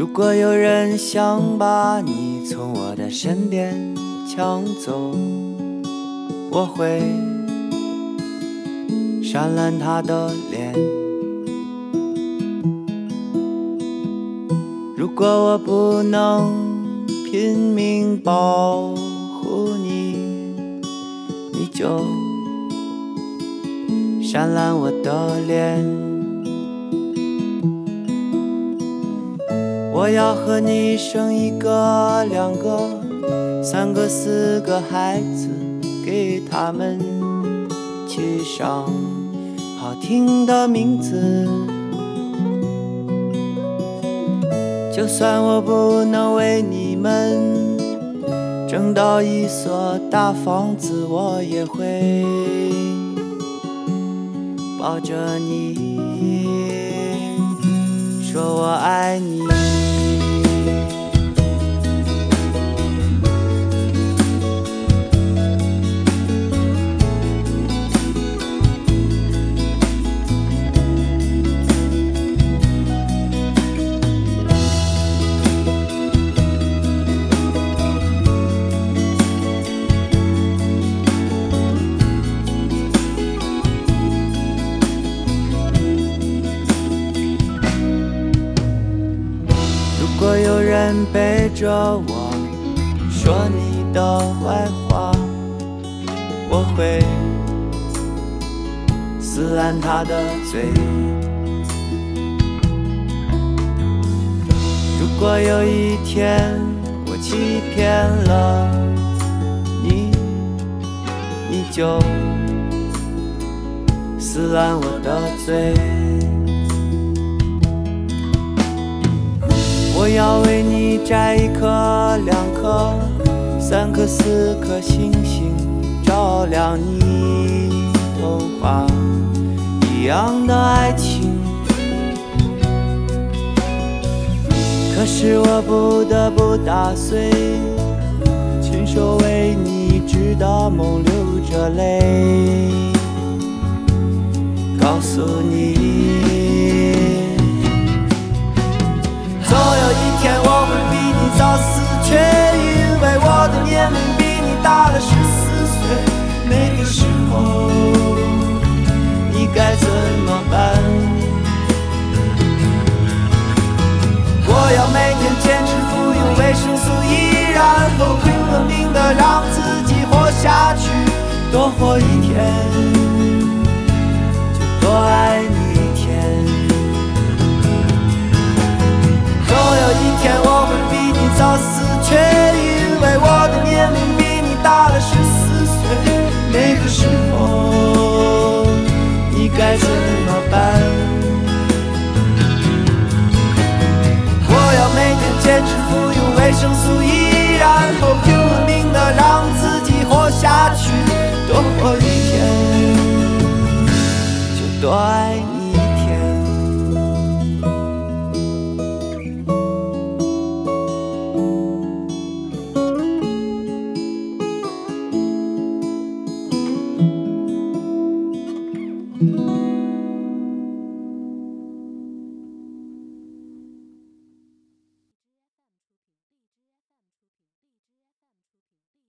如果有人想把你从我的身边抢走，我会扇烂他的脸。如果我不能拼命保护你，你就扇烂我的脸。我要和你生一个、两个、三个、四个孩子，给他们起上好听的名字。就算我不能为你们挣到一所大房子，我也会抱着你，说我爱你。如果有人背着我说你的坏话，我会撕烂他的嘴。如果有一天我欺骗了你，你就撕烂我的嘴。我要为你摘一颗、两颗、三颗、四颗星星，照亮你童话一样的爱情。可是我不得不打碎，亲手为你织的梦流着泪，告诉你。我要每天坚持服用维生素 e 然后拼了命的让自己活下去多活一天。就多爱你一天总有一天我会比你早死去因为我的年龄比你大了十四岁。那个时候你该知道生素依然，都拼了命的让自己活下去，多活一天，就多爱你。